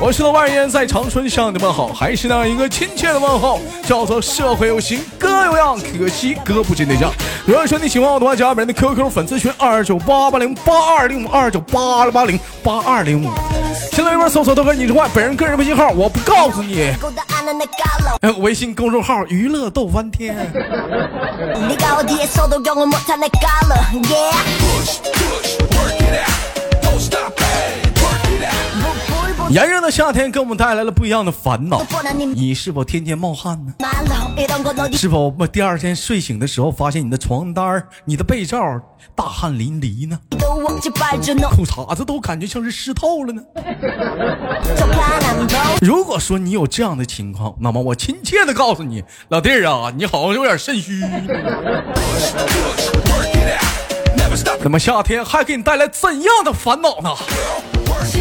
我是豆瓣烟在长春向你们好，还是那样一个亲切的问候，叫做社会有型哥有样，可惜哥不真对象。如果说你喜欢我的话，加本人的 QQ 粉丝群二九八八零八二零五二九八八零八二零五。新浪微博搜索豆哥你之外，本人个人微信号我不告诉你。呃微信公众号娱乐逗翻天。炎热的夏天给我们带来了不一样的烦恼。你是否天天冒汗呢？是否第二天睡醒的时候发现你的床单你的被罩大汗淋漓呢？裤衩子都感觉像是湿透了呢？如果说你有这样的情况那么我亲切的告诉你老弟儿啊你好像有点肾虚。那么夏天还给你带来怎样的烦恼呢？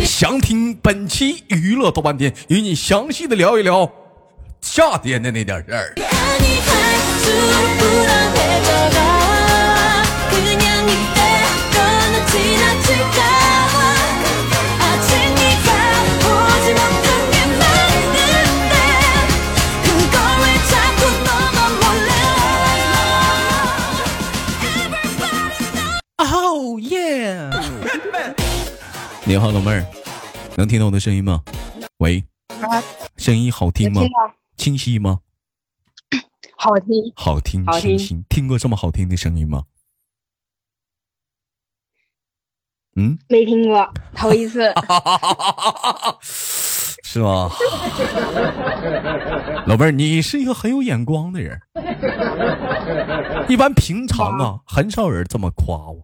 想听本期娱乐豆瓣天，与你详细的聊一聊夏天的那点事儿。你好，老妹儿，能听到我的声音吗？喂，声音好听吗听？清晰吗？好听，好听，好听清晰。听过这么好听的声音吗？嗯，没听过，头一次。是吗？老妹儿，你是一个很有眼光的人。一般平常啊，很少有人这么夸我，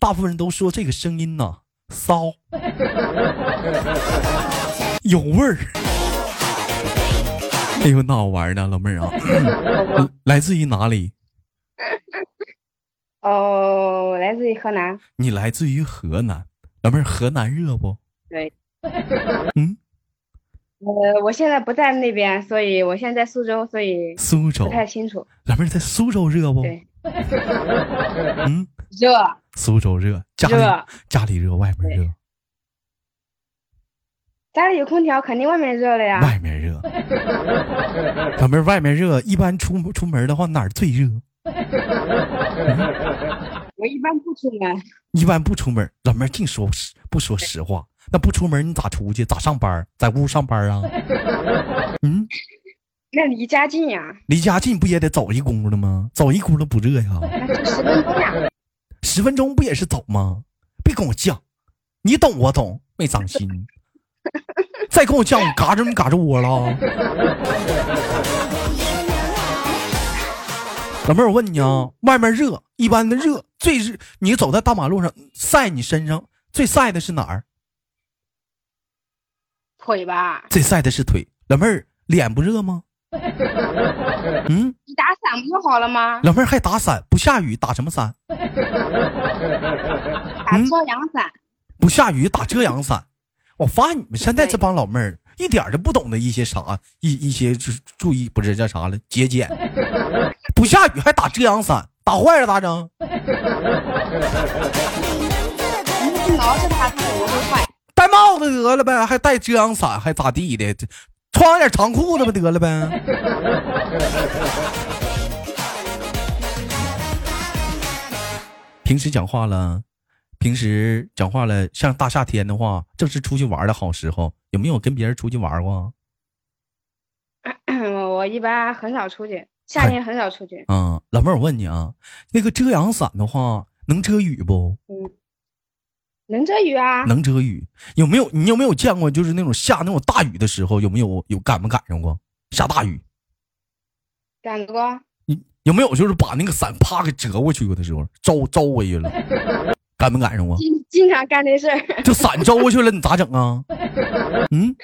大部分人都说这个声音呐、骚，有味儿。哎呦，那好玩呢，老妹儿啊，来自于哪里？哦，来自于河南。你来自于河南，老妹儿，河南热不？对，嗯，呃，我现在不在那边，所以我现在在苏州，所以苏州不，太清楚。老妹儿在苏州热不？对，嗯，热苏州热，家里热，家里热，外面热，家里有空调，肯定外面热了呀。外面热。老妹儿，外面热，一般出出门的话哪儿最热？我一般不出门，一般不出门。老妹儿净说实不说实话，那不出门你咋出去？咋上班？在屋上班啊？嗯，那离家近呀，离家近不也得走一轱辘吗？走一轱辘不热呀？那就十分钟呀。十分钟不也是走吗？别跟我犟，你懂我懂，没长心。再跟我犟，我嘎着你嘎着窝了。老妹儿，我问你啊，外面热，一般的热最热，你走在大马路上晒你身上最晒的是哪儿？腿吧，最晒的是腿。老妹儿，脸不热吗？嗯，你打伞不就好了吗？老妹儿还打伞，不下雨打什么伞？打嗯遮阳伞。不下雨打遮阳伞。我发现你们现在这帮老妹儿一点儿都不懂得一些啥一一些注注意不是叫啥了节俭，不下雨还打遮阳伞，打坏了咋整？你挠着它，它不会坏。戴帽子得了呗，还戴遮阳伞还咋地的？这穿点长裤子不得了呗？平时讲话了，平时讲话了，像大夏天的话，正是出去玩的好时候，有没有跟别人出去玩过？我一般很少出去，夏天很少出去。啊、老妹儿，我问你啊，那个遮阳伞的话，能遮雨不？能遮雨啊？能遮雨。有没有你有没有见过，就是那种下那种大雨的时候，有没有有赶没赶上过下大雨？赶过？你有没有就是把那个伞啪给折过去过的时候，招招回去了，赶没赶上过？经经常干这事儿。就伞招过去了，你咋整啊？嗯，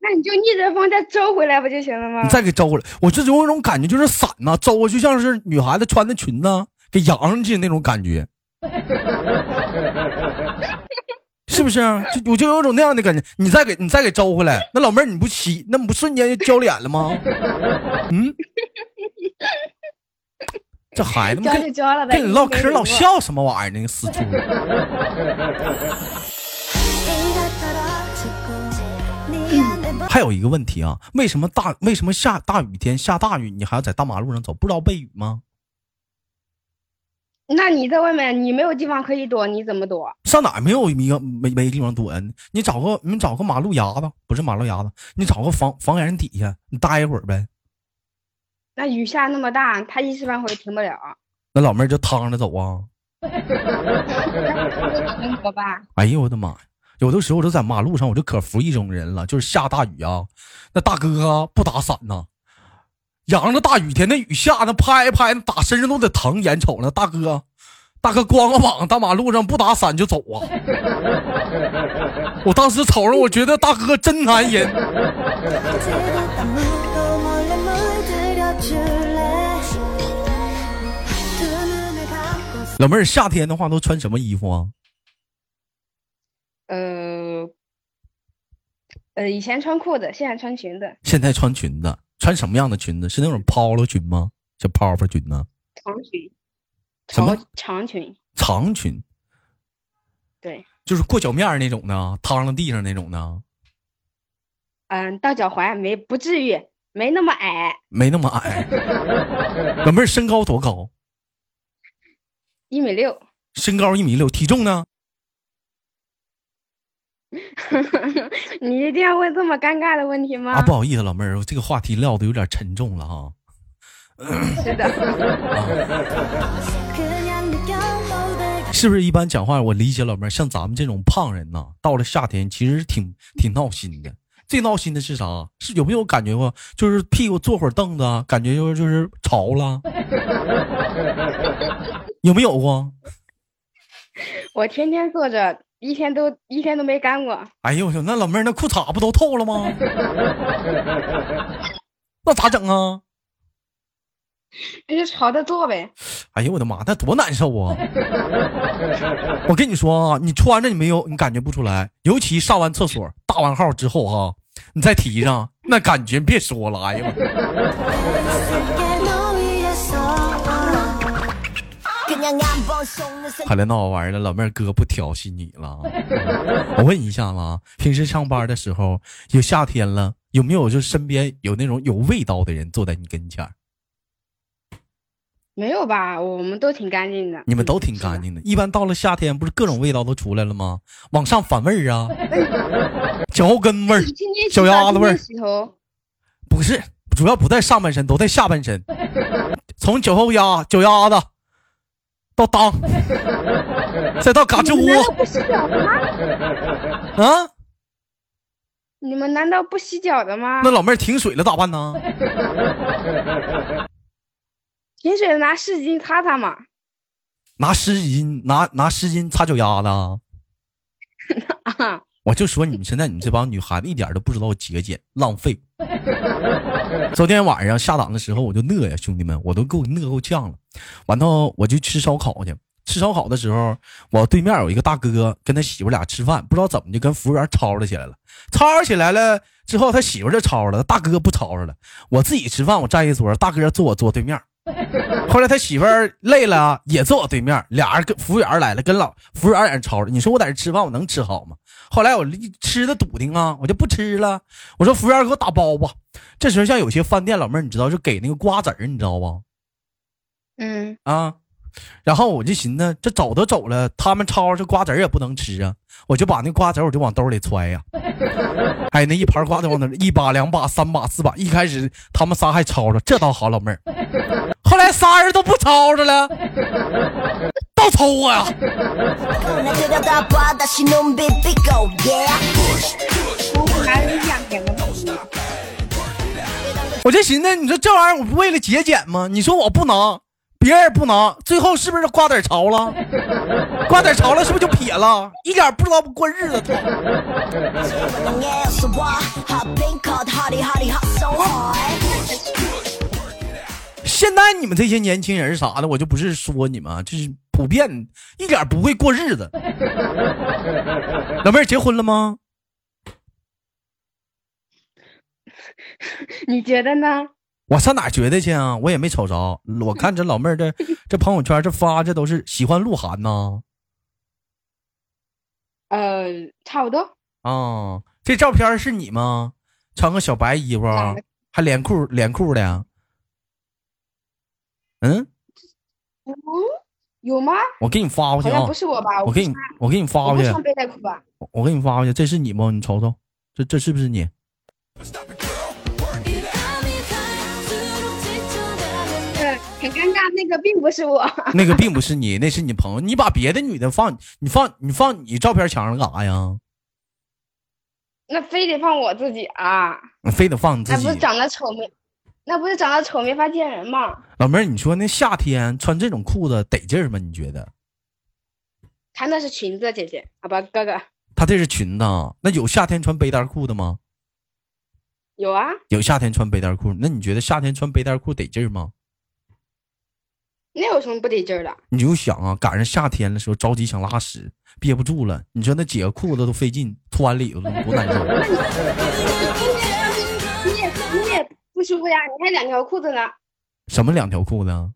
那你就逆着风再招回来不就行了吗？你再给招回来，我这有一种感觉，就是伞呐、招就像是女孩子穿的裙子给扬上去那种感觉，是不是？就我就有种那样的感觉，你再给你再给招回来，那老妹儿你不洗，那不瞬间就焦脸了吗？嗯，这孩子们跟就交了呗。跟你唠嗑老笑。笑什么玩意儿呢？死猪！还有一个问题啊，为什么大为什么下大雨天下大雨你还要在大马路上走？不知道背雨吗？那你在外面，你没有地方可以躲，你怎么躲？上哪儿没有一个没没地方躲呀？你找个你找个马路牙子，不是马路牙子，你找个房房檐底下，你待一会儿呗。那雨下那么大，他一时半会儿停不了，那老妹儿就趟着走啊！哎呦我的妈呀！有的时候我就在马路上，我就可服一种人了，就是下大雨啊，那大哥啊不打伞呐，扬着大雨天，那雨下那拍拍，打身上都得疼，眼瞅着大哥，大哥光个膀大马路上不打伞就走啊！我当时瞅着，我觉得大哥真男人。老妹儿，夏天的话都穿什么衣服啊？呃，呃，以前穿裤子，现在穿裙子，现在穿裙子，穿什么样的裙子？是那种 polo 裙吗？叫泡泡裙呢？长裙，什么长长裙？长裙，对，就是过脚面儿那种的，趟到地上那种的，嗯，到脚踝没不至于，没那么矮，没那么矮。老妹儿身高多高？一米六。身高一米六，体重呢？你一定要问这么尴尬的问题吗？啊，不好意思，老妹儿，这个话题撂的有点沉重了哈。是的，是不是一般讲话？我理解老妹儿，像咱们这种胖人呐，到了夏天其实挺挺闹心的。最闹心的是啥？是有没有感觉过？就是屁股坐会儿凳子啊，感觉就是就是潮了，有没有过？我天天坐着，一天都一天都没干过。哎呦我去，那老妹儿那裤衩不都透了吗？那咋整啊？那就朝着坐呗。哎呦我的妈，那多难受啊！我跟你说啊，你穿着你没有，你感觉不出来。尤其上完厕所大完号之后哈、你再提上，那感觉别说了。哎呀妈，看来闹玩了，老妹儿哥不调戏你了。我问一下子，平时上班的时候，有夏天了，有没有就身边有那种有味道的人坐在你跟前儿？没有吧？我们都挺干净的。你们都挺干净的。一般到了夏天，不是各种味道都出来了吗？往上反味儿啊，脚后跟味儿，脚丫子味儿洗头，不是，主要不在上半身，都在下半身，从脚后丫、脚丫子到当，再到嘎吱窝不洗脚的吗？啊！你们难道不洗脚的吗那？老妹儿停水了咋办呢？停水了拿湿巾擦擦嘛。拿湿巾，拿拿湿巾擦脚丫子啊。我就说你们现在你们这帮女孩子一点都不知道节俭浪费。昨天晚上下档的时候我就乐呀，兄弟们，我都够乐够呛了。完后我就吃烧烤去，吃烧烤的时候，我对面有一个大哥跟他媳妇俩吃饭，不知道怎么就跟服务员吵吵起来了。吵吵起来了之后，他媳妇就吵吵了，大哥不吵吵了。我自己吃饭，我站一桌，大哥坐我桌对面。后来他媳妇儿累了啊，也坐我对面，俩人跟服务员来了，跟老服务员在那吵着。你说我在这吃饭，我能吃好吗？后来我吃的笃定啊，我就不吃了。我说服务员给我打包吧。这时候像有些饭店老妹儿，你知道就给那个瓜子儿，你知道不？嗯，啊，然后我就寻思，这走都走了，他们吵这瓜子儿也不能吃啊，我就把那瓜子儿我就往兜里揣呀。哎，那一盘瓜子往那儿一把、两把、三把、四把，一开始他们仨还吵吵，这倒好，老妹儿。仨人都不吵着了，倒抽我呀。我就寻思，你说这玩意儿我不为了节俭吗？你说我不能别人也不能，最后是不是瓜子潮了？瓜子潮了，是不是就撇了？一点不知道过日子。现在你们这些年轻人啥的，我就不是说你们啊，就是普遍一点不会过日子。老妹儿结婚了吗？你觉得呢？我上哪觉得去啊？我也没瞅着。我看这老妹儿这这朋友圈这发这都是喜欢鹿晗呐。呃，差不多。啊，这照片是你吗？穿个小白衣服，还连裤连裤的。嗯，嗯，有吗？我给你发过去啊不。是我吧？我给你我给你发过去，穿背带裤吧？我我给你发过去，这是你吗？你瞅瞅，这这是不是你？呃，很尴尬，那个并不是我。那个并不是你，那是你朋友。你把别的女的放，你放你放你照片墙上干啥呀？那非得放我自己啊？你非得放你自己那不是。长得丑没？那不是长得丑没法见人吗？老妹儿，你说那夏天穿这种裤子得劲儿吗？你觉得？她那是裙子，姐姐，好吧，哥哥，他这是裙子啊，那有夏天穿背带裤的吗？有啊。有夏天穿背带裤，那你觉得夏天穿背带裤得劲儿吗？那有什么不得劲儿的？你就想啊，赶上夏天的时候着急想拉屎，憋不住了，你说那解个裤子都费劲，脱完里头了多难受。不舒服呀？你还两条裤子呢。什么两条裤子啊？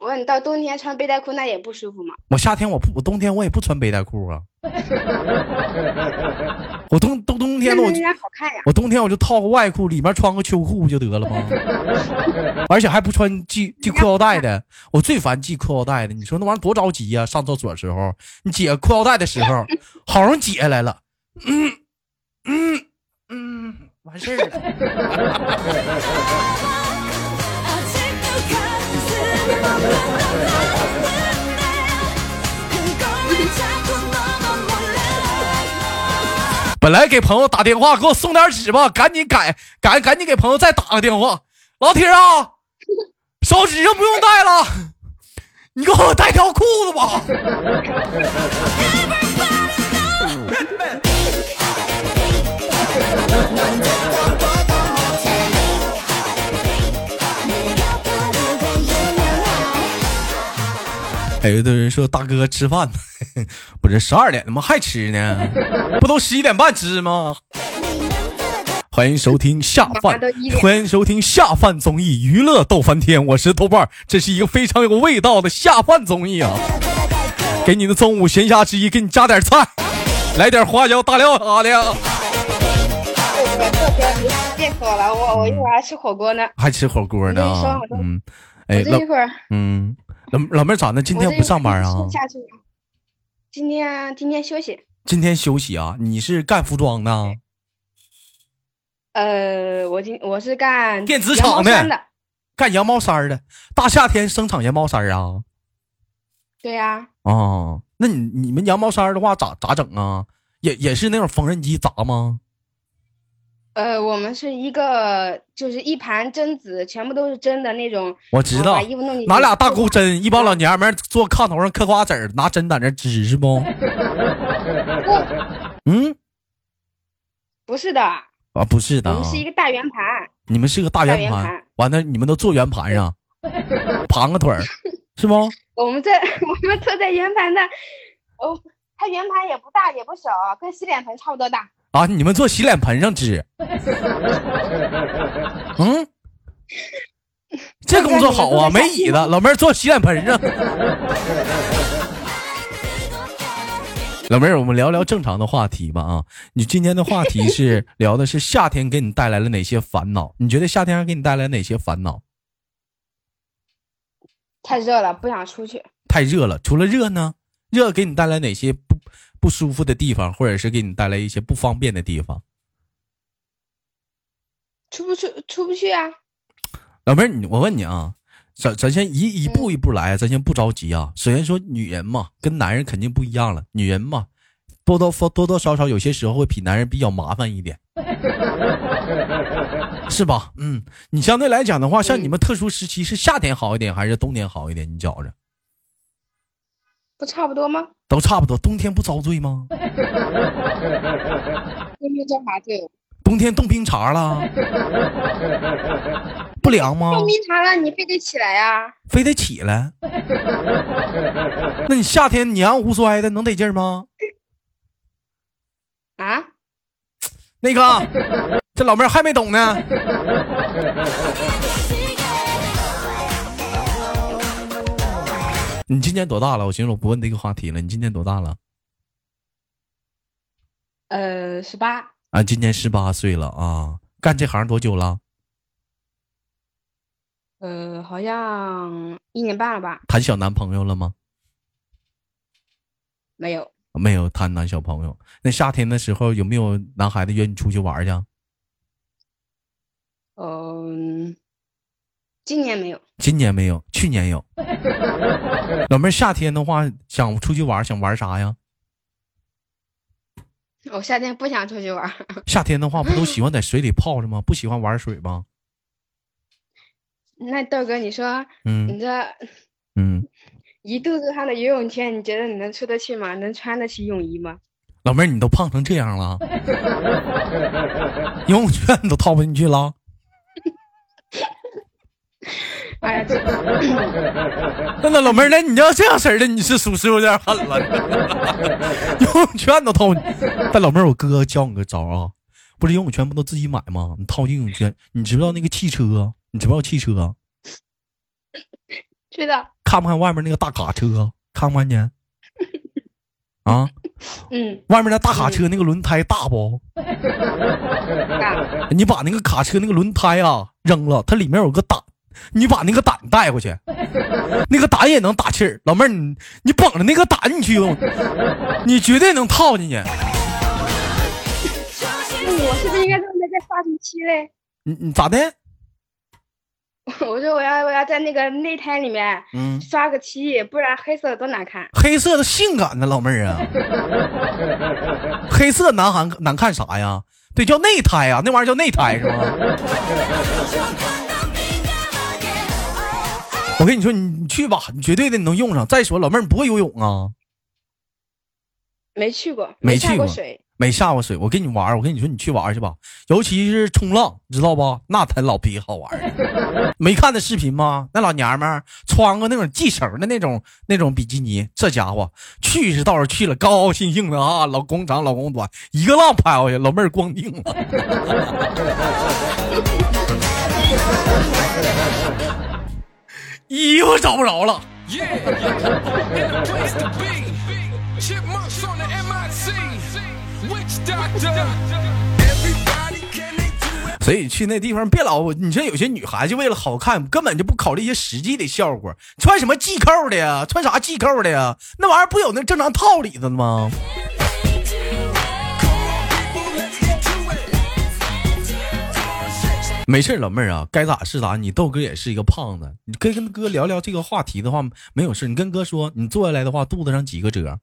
我说你到冬天穿背带裤那也不舒服吗。我夏天我不，我冬天我也不穿背带裤啊。我冬冬冬天了，我。我冬天我就套个外裤，里面穿个秋裤不就得了吗？而且还不穿系系裤腰带的，我最烦系裤腰带的。你说那玩意儿多着急呀、上厕所时候，你解裤腰带的时候，好容易解下来了，嗯嗯嗯，完事儿了。本来给朋友打电话，给我送点纸吧，赶紧改，赶赶紧给朋友再打个电话。老铁啊，手纸就不用带了，你给我带条裤子吧。还有的人说大哥吃饭呢，不是十二点怎么还吃呢？不都十一点半吃吗？欢迎收听下饭欢迎收听下饭综艺娱乐逗翻天，我是豆瓣，这是一个非常有味道的下饭综艺啊！给你的中午闲暇之余，给你加点菜，来点花椒大料啥的，别说了，我我一会儿还吃火锅呢。还吃火锅呢嗯，哎，老这一会儿嗯，老老妹儿咋的？今天不上班啊。今天今天休息。今天休息啊？你是干服装的？呃，我今我是干电子厂的。干羊毛衫的，大夏天生产羊毛衫啊？对呀、哦，那你你们羊毛衫的话咋咋整啊？也也是那种缝纫机砸吗？呃，我们是一个就是一盘针子，全部都是针的那种。我知道拿俩大钩针，一帮老 娘们坐炕头上嗑瓜子儿，拿针在那织是不？嗯不是的，啊，不是的啊我们，是一个大圆盘。你们是个大圆盘大圆盘，完了你们都坐圆盘上，盘个腿儿，是不？我们在我们坐在圆盘的，哦，它圆盘也不大也不小，跟洗脸盆差不多大。啊，你们坐洗脸盆上织，嗯，这工作好啊，没椅子，老妹儿坐洗脸盆上。老妹儿，我们聊聊正常的话题吧啊！你今天的话题是聊的是夏天给你带来了哪些烦恼？你觉得夏天给你带来哪些烦恼？太热了，不想出去。太热了，除了热呢，热给你带来哪些不不舒服的地方，或者是给你带来一些不方便的地方？出不出出不去啊？老妹儿，你我问你啊，咱咱先一一步一步来，咱先不着急啊。首先说，女人嘛，跟男人肯定不一样了。女人嘛，多多多多多少少有些时候会比男人比较麻烦一点。是吧？嗯，你相对来讲的话，像你们特殊时期是夏天好一点还是冬天好一点？你觉着不差不多吗？都差不多，冬天不遭罪吗？冬天遭啥罪？冬天冻冰碴了，不凉吗？冻冰碴了，你非得起来呀、非得起来。那你夏天你安无摔的能得劲儿吗？啊？那个，这老妹儿还没懂呢。你今年多大了？我寻思我不问这个话题了。你今年多大了？呃，十八，啊，今年十八岁了啊。干这行多久了？呃，好像一年半了吧？谈小男朋友了吗？没有，没有谈男小朋友。那夏天的时候有没有男孩子约你出去玩去？嗯、今年没有。今年没有，去年有。老妹儿，夏天的话想出去玩，想玩啥呀？我夏天不想出去玩儿，夏天的话不都喜欢在水里泡着吗？不喜欢玩水吗？那豆哥，你说你嗯这嗯，一肚子汗的游泳圈，你觉得你能出得去吗？能穿得起泳衣吗？老妹儿，你都胖成这样了，游泳圈你都套不进去了。哎呀，这那那老妹儿，那你要这样式儿的，你是属实有点狠了。游泳圈都套你，但老妹儿，我哥教你个招啊，不是游泳圈不都自己买吗？你套进游泳圈，你知不知道那个汽车？你知不知道汽车？知道，看不看外面那个大卡车？看不看见？啊，嗯，外面那大卡车那个轮胎大不？大，你把那个卡车那个轮胎啊扔了，它里面有个胆，你把那个胆带回去，那个胆也能打气儿。老妹儿，你你捧着那个胆你去用，你绝对能套进去。那我是不是应该在那再刷什么漆嘞？你你咋的？我说我要我要在那个内胎里面嗯，刷个漆，不然黑色多难看。黑色的性感呢老妹儿啊，黑色难看难看啥呀？对，叫内胎啊，那玩意儿叫内胎是吗？我跟你说，你你去吧，你绝对的你能用上。再说，老妹儿你不会游泳啊？没去过，没去过下过水。没下过水，我跟你玩儿，我跟你说，你去玩去吧，尤其是冲浪，知道不？那才老逼好玩儿。没看那视频吗？那老娘们儿穿个那种系绳的那种那种比基尼，这家伙去是倒是去了，高高兴兴的啊，老公长老公短，一个浪拍过去，老妹儿光腚了。衣服找不着了。所以去那地方别老你说有些女孩就为了好看根本就不考虑一些实际的效果穿什么系扣的呀？穿啥系扣的呀？那玩意儿不有那正常套里头的吗？没事儿，老妹儿啊，该咋是咋。你豆哥也是一个胖子，你可以跟哥聊聊这个话题的话，没有事。你跟哥说，你坐下来的话，肚子上几个褶？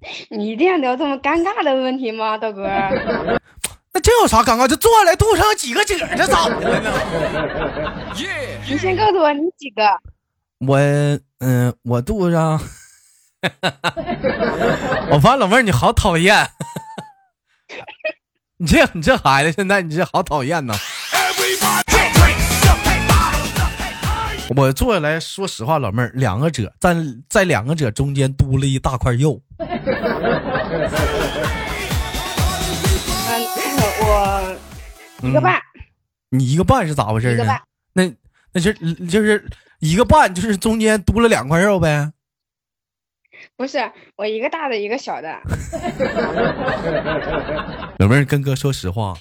你一定要聊这么尴尬的问题吗，豆哥？那这有啥尴尬？就坐下来，肚子上几个褶，这咋的了呢？你先告诉我你几个？我嗯、我肚子上，我发现老妹儿你好讨厌，你这你这孩子现在你这好讨厌呐。我坐下来，说实话，老妹儿两个褶，在在两个褶中间嘟了一大块肉，嗯，我一个半，你一个半是咋回事啊一个半？那那是就是一个半，就是中间嘟了两块肉呗。不是我一个大的，一个小的。老妹儿跟哥说实话，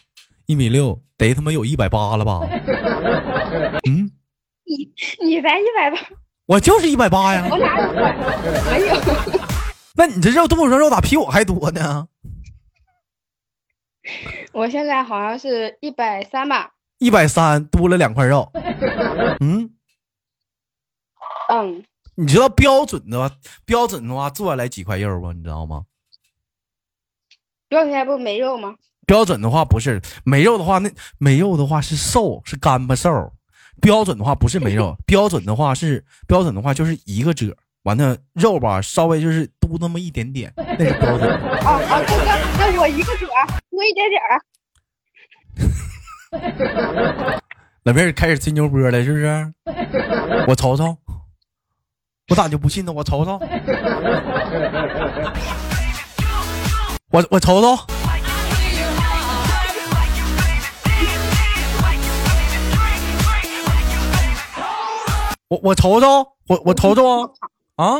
一米六得他妈有一百八了吧？嗯，你你才一百八，我就是一百八呀。我哪有快？没有。那你这肉肚子上肉咋比我还多呢？我现在好像是一百三吧。一百三多了两块肉。嗯，嗯，你知道标准的标准的话做下来几块肉不？你知道吗？标准下不没肉吗？标准的话不是没肉的话，那没肉的话是瘦，是干巴瘦。标准的话不是没肉，标准的话是标准的话就是一个褶，完了肉吧稍微就是嘟那么一点点，那是标准。啊啊，哥哥，那我一个褶多一点点儿。老妹儿开始吹牛波了，是不是？我瞅瞅，我咋就不信呢？我瞅瞅，我我瞅瞅，我我瞅瞅，我我瞅瞅啊啊！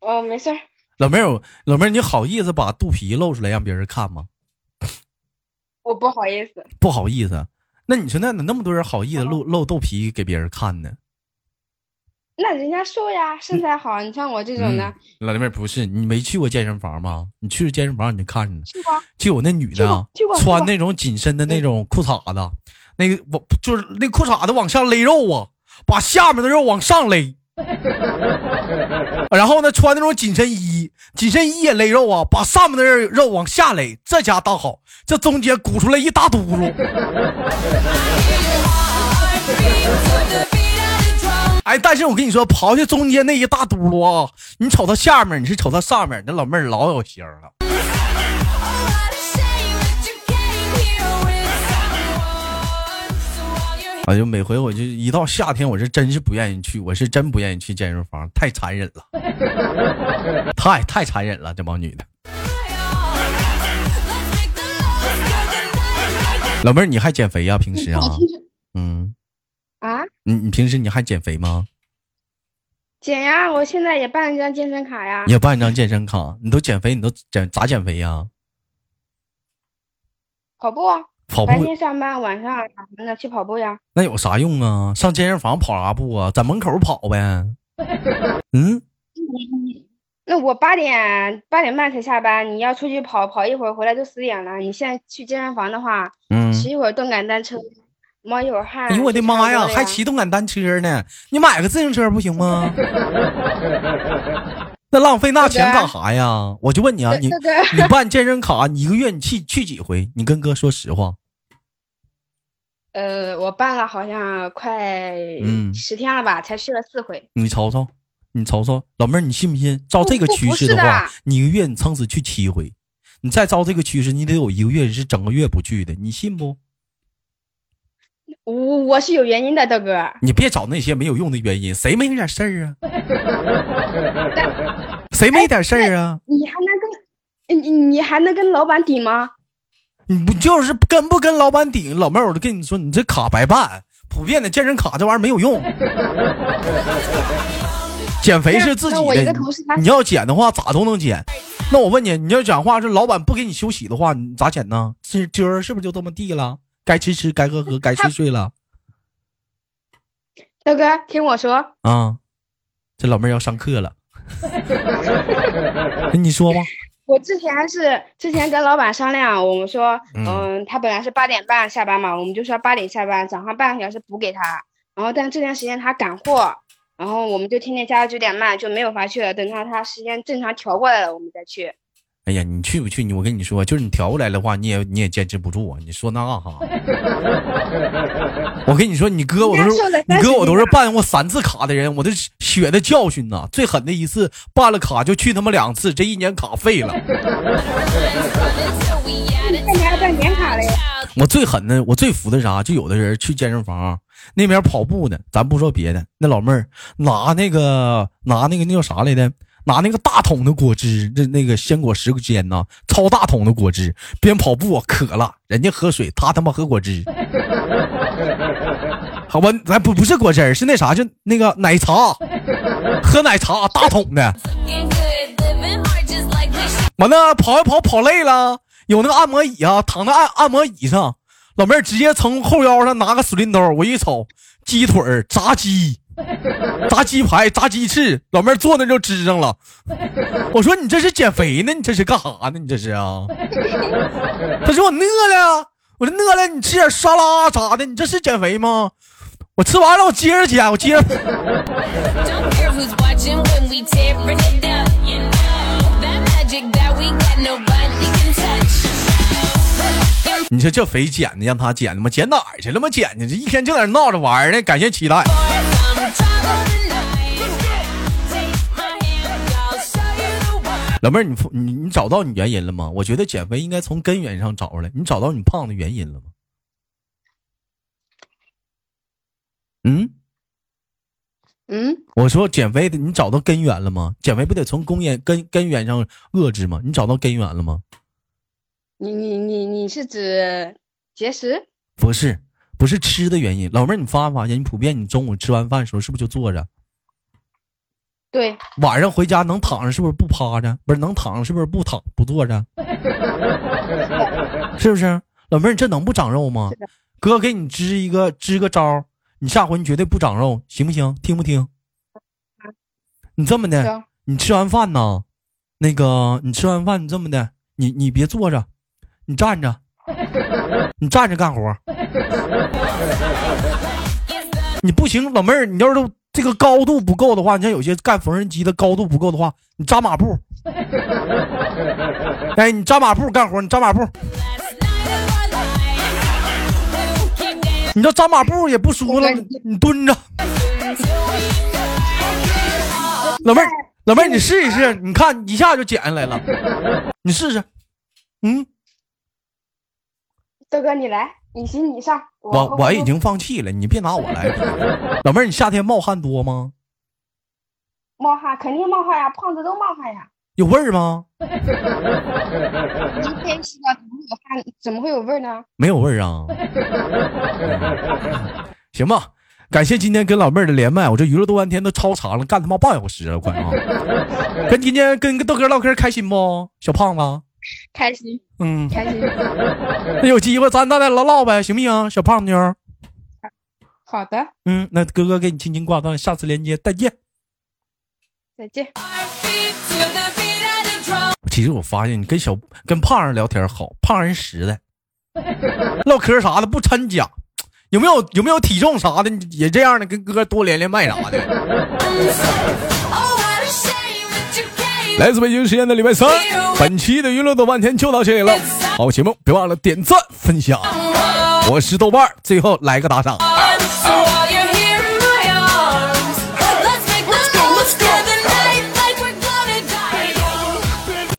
哦，没事儿。老妹儿，老妹儿，你好意思把肚皮露出来让别人看吗？我不好意思，不好意思，那你说那那那么多人好意思露露肚皮给别人看呢？那人家瘦呀，身材好。你像我这种的，嗯老妹儿不是你没去过健身房吗？你去健身房你就看着呢，去过就有那女的穿那种紧身的那种裤衩子，那个我就是那裤衩子往上勒肉啊，把下面的肉往上勒。然后呢，穿那种紧身衣，紧身衣也勒肉啊，把上面的肉往下勒。这家倒好，这中间鼓出来一大嘟噜。哎，但是我跟你说，刨去中间那一大嘟噜啊，你瞅它下面，你是瞅它上面，那老妹儿老有型了。哎就每回我就一到夏天，我是真是不愿意去，我是真不愿意去健身房，太残忍了，太太残忍了，这帮女的。老妹儿，你还减肥呀、平时啊？嗯，啊，你你平时你还减肥吗？减呀！我现在也办了一张健身卡呀。也办一张健身卡，你都减肥，你都减咋减肥呀？跑步啊，跑步白天上班，晚上啥的去跑步呀。那有啥用啊？上健身房跑啥步啊？在门口跑呗。嗯，那我八点八点半才下班，你要出去跑跑一会儿，回来就十点了。你现在去健身房的话，嗯骑一会儿动感单车，冒一会儿汗。哎呦我的妈呀，还骑动感单车呢？你买个自行车不行吗？那浪费那钱干啥呀？我就问你啊，你你办健身卡，你一个月你去去几回？你跟哥说实话。呃，我办了好像快嗯十天了吧，才去了四回。你瞅瞅，你瞅瞅，老妹儿，你信不信？照这个趋势的话，你一个月你撑死去七回，你再照这个趋势，你得有一个月是整个月不去的，你信不？我我是有原因的，豆哥。你别找那些没有用的原因，谁没点事儿啊？谁没点事儿啊？你还能跟你你还能跟老板顶吗？你不就是跟不跟老板顶？老妹儿，我都跟你说，你这卡白办，普遍的健身卡这玩意儿没有用。减肥是自己的你要减的话咋都能减。那我问你，你要讲话是老板不给你休息的话，你咋减呢？这今儿是不是就这么地了？该吃吃，该喝喝，该睡睡了大哥，听我说，啊？这老妹儿要上课了，跟 你说吧。我之前是之前跟老板商量，我们说，嗯嗯，他本来是八点半下班嘛，我们就说八点下班，早上半个小时补给他。然后但这段时间他赶货，然后我们就天天加到九点半就没有法去了。等他他时间正常调过来了，我们再去。哎呀，你去不去？你我跟你说，就是你调过来的话，你也你也坚持不住啊！你说那哈，我跟你说，你哥我都是你哥我都是办过三次卡的人，我的血的教训呐！最狠的一次办了卡就去他妈两次，这一年卡废了。那你还办年卡嘞？我最狠的，我最服的啥？就有的人去健身房那边跑步呢，咱不说别的，那老妹儿拿那个拿那个那叫啥来的？拿那个大桶的果汁，那那个鲜果时间呐，超大桶的果汁，边跑步啊渴了，人家喝水，他他妈喝果汁。好吧，咱不不是果汁，是那啥，就那个奶茶，喝奶茶大桶的。完了，跑一跑跑累了，有那个按摩椅啊，躺在按按摩椅上，老妹儿直接从后腰上拿个水淋兜，我一瞅，鸡腿儿、炸鸡、炸鸡排、炸鸡翅，老妹儿坐那就支上了。我说你这是减肥呢？你这是干啥呢？你这是啊？他说我饿了，我说饿了，你吃点沙拉啥的，你这是减肥吗？我吃完了，我接着减，我接着。你说这肥减的让他减的吗？减哪儿去了吗？减的这一天就在那闹着玩呢。感谢期待。老妹儿，你你你找到你原因了吗？我觉得减肥应该从根源上找出来。你找到你胖的原因了吗？嗯，嗯，我说减肥的，你找到根源了吗？减肥不得从根源根根源上遏制吗？你找到根源了吗？你你你你是指节食？不是，不是吃的原因。老妹儿，你发没发现，你普遍你中午吃完饭的时候是不是就坐着？对，晚上回家能躺着是不是不趴着？不是能躺着是不是不躺不坐着？是不是？老妹儿，你这能不长肉吗？哥给你支一个支个招儿，你下回你绝对不长肉，行不行？听不听？你这么的，你吃完饭呢，那个你吃完饭你这么的，你你别坐着，你站着，你站着干活。你不行，老妹儿，你要是这个高度不够的话，你像有些干缝纫机的高度不够的话，你扎马步。哎，你扎马步干活，你扎马步你这扎马步也不舒服了，你你蹲着。老妹儿，老妹儿，你试一试，你看一下就减下来了，你试试。嗯，豆哥你来，你行你上，我我已经放弃了，你别拿我来。老妹儿，你夏天冒汗多吗？冒汗，肯定冒汗呀，胖子都冒汗呀。有味儿吗？一天怎么会有汗？怎么会有味儿呢？没有味儿啊。行吧，感谢今天跟老妹儿的连麦，我这娱乐多半天都超长了，干他妈半小时了，快啊！跟今天跟豆哥唠嗑开心不？小胖子，开心嗯，开心。那有机会咱咱再唠唠呗，行不行？小胖妞，好的，嗯，那哥哥给你轻轻挂断，下次连接再见。再见。其实我发现你跟小跟胖人聊天好，胖人实在，唠嗑啥的不掺假。有没有有没有体重啥的也这样的，跟哥哥多连连麦啥的。来自北京时间的礼拜三，本期的娱乐豆瓣天就到这里了。好节目，别忘了点赞分享。我是豆瓣，最后来个打赏。